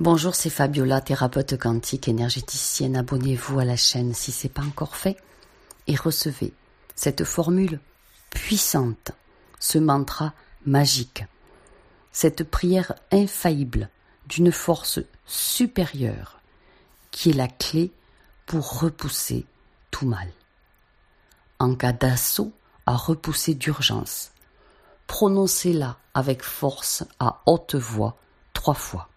Bonjour, c'est Fabiola, thérapeute quantique, énergéticienne. Abonnez-vous à la chaîne si ce n'est pas encore fait et recevez cette formule puissante, ce mantra magique, cette prière infaillible d'une force supérieure qui est la clé pour repousser tout mal. En cas d'assaut à repousser d'urgence, prononcez-la avec force à haute voix trois fois.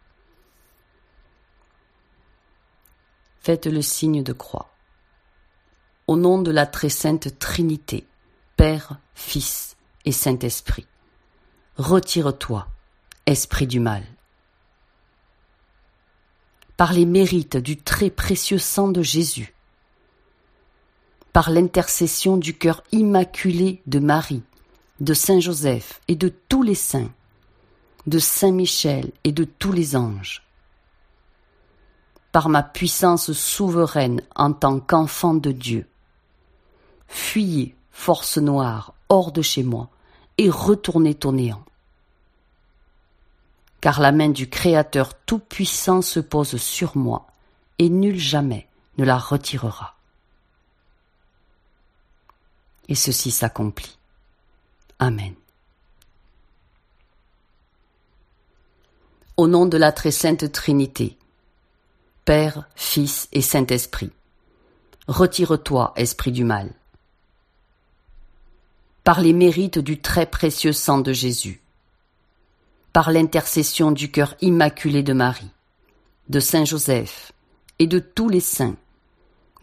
Faites le signe de croix. Au nom de la très sainte Trinité, Père, Fils et Saint-Esprit, retire-toi, esprit du mal. Par les mérites du très précieux sang de Jésus, par l'intercession du cœur immaculé de Marie, de Saint Joseph et de tous les saints, de Saint Michel et de tous les anges, par ma puissance souveraine en tant qu'enfant de Dieu. Fuyez, force noire, hors de chez moi, et retournez au néant. Car la main du Créateur Tout-Puissant se pose sur moi, et nul jamais ne la retirera. Et ceci s'accomplit. Amen. Au nom de la très sainte Trinité, Père, Fils et Saint-Esprit. Retire-toi, esprit du mal. Par les mérites du très précieux sang de Jésus, par l'intercession du cœur immaculé de Marie, de Saint Joseph et de tous les saints,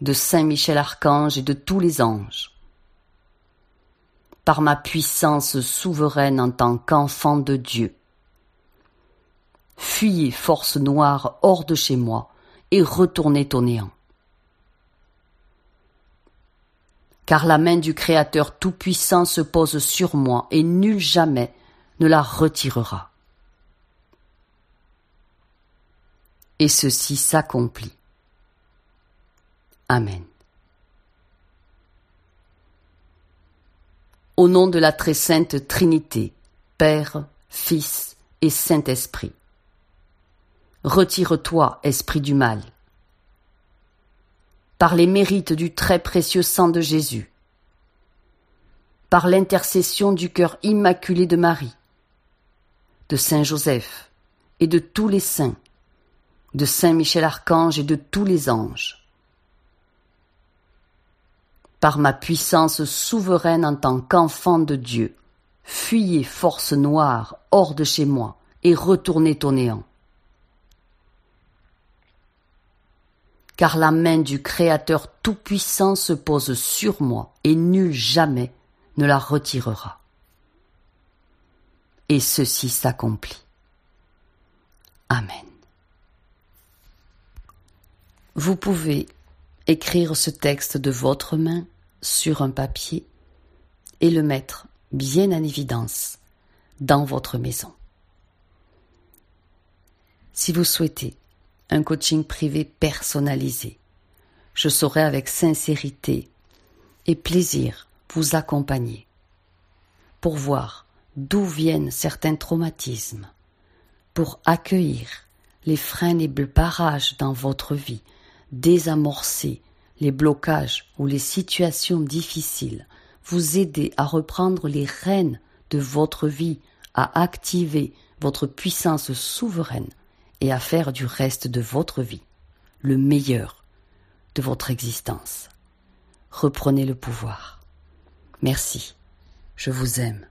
de Saint Michel Archange et de tous les anges, par ma puissance souveraine en tant qu'enfant de Dieu. Fuyez, force noire, hors de chez moi, et retournait au néant. Car la main du Créateur Tout-Puissant se pose sur moi et nul jamais ne la retirera. Et ceci s'accomplit. Amen. Au nom de la très sainte Trinité, Père, Fils et Saint-Esprit, Retire-toi, esprit du mal. Par les mérites du très précieux sang de Jésus, par l'intercession du cœur immaculé de Marie, de Saint Joseph et de tous les saints, de Saint Michel Archange et de tous les anges, par ma puissance souveraine en tant qu'enfant de Dieu, fuyez force noire hors de chez moi et retournez au néant. Car la main du Créateur Tout-Puissant se pose sur moi, et nul jamais ne la retirera. Et ceci s'accomplit. Amen. Vous pouvez écrire ce texte de votre main sur un papier et le mettre bien en évidence dans votre maison. Si vous souhaitez un coaching privé personnalisé. Je saurai avec sincérité et plaisir vous accompagner pour voir d'où viennent certains traumatismes, pour accueillir les freins et barrages dans votre vie, désamorcer les blocages ou les situations difficiles, vous aider à reprendre les rênes de votre vie, à activer votre puissance souveraine et à faire du reste de votre vie le meilleur de votre existence. Reprenez le pouvoir. Merci. Je vous aime.